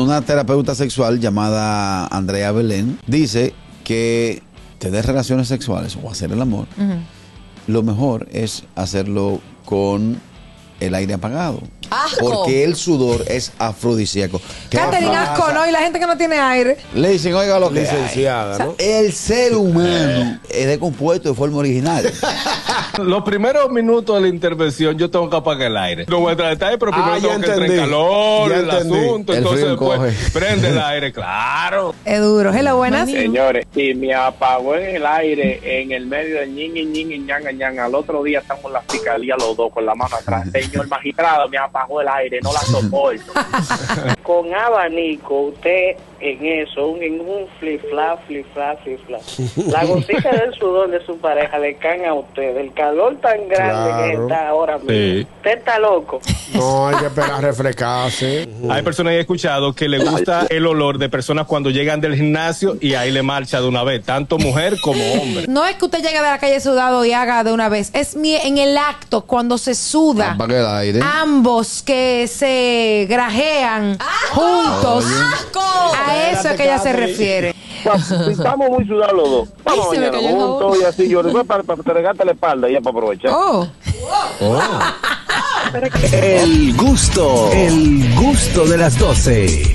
Una terapeuta sexual llamada Andrea Belén dice que tener relaciones sexuales o hacer el amor, lo mejor es hacerlo con el aire apagado. Asco. Porque el sudor es afrodisíaco. ¿Qué Catherine, asco, ¿no? Y la gente que no tiene aire. Le dicen, oiga lo que hay. Licenciada, ¿no? El ser humano es decompuesto de forma original. Los primeros minutos de la intervención yo tengo que apagar el aire. No voy a detalle, pero primero Ah, tengo que entrar en calor, Ya el entendí. asunto. El entonces después coge. prende el aire, claro. Es duro. Hello, buenas. Señores, y me apagó en el aire, en el medio del ñing y ñing y ñanga ñanga. Al otro día estamos en la fiscalía los dos con la mano atrás. Señor magistrado, me apagó el aire, no la soporto. con abanico, usted en eso, un- en un flip flap, flip flap, flip flap. La gotita del sudor de su pareja le caen a usted. El calor tan grande que Claro. está ahora mismo. Sí. Usted está loco. No, hay que esperar a refrescarse. Hay personas que he escuchado que le gusta el olor de personas cuando llegan del gimnasio y ahí le marcha de una vez, tanto mujer como hombre. No es que usted llegue de la calle sudado y haga de una vez. Es mi, en el acto, cuando se suda. El aire. Ambos que se grajean juntos. ¡Asco! A eso es que ella se refiere. Estamos muy sudados los dos, vamos Ay, mañana juntos y así yo después para, para regarte la espalda y ya para aprovechar. Oh. El gusto, el gusto de las 12.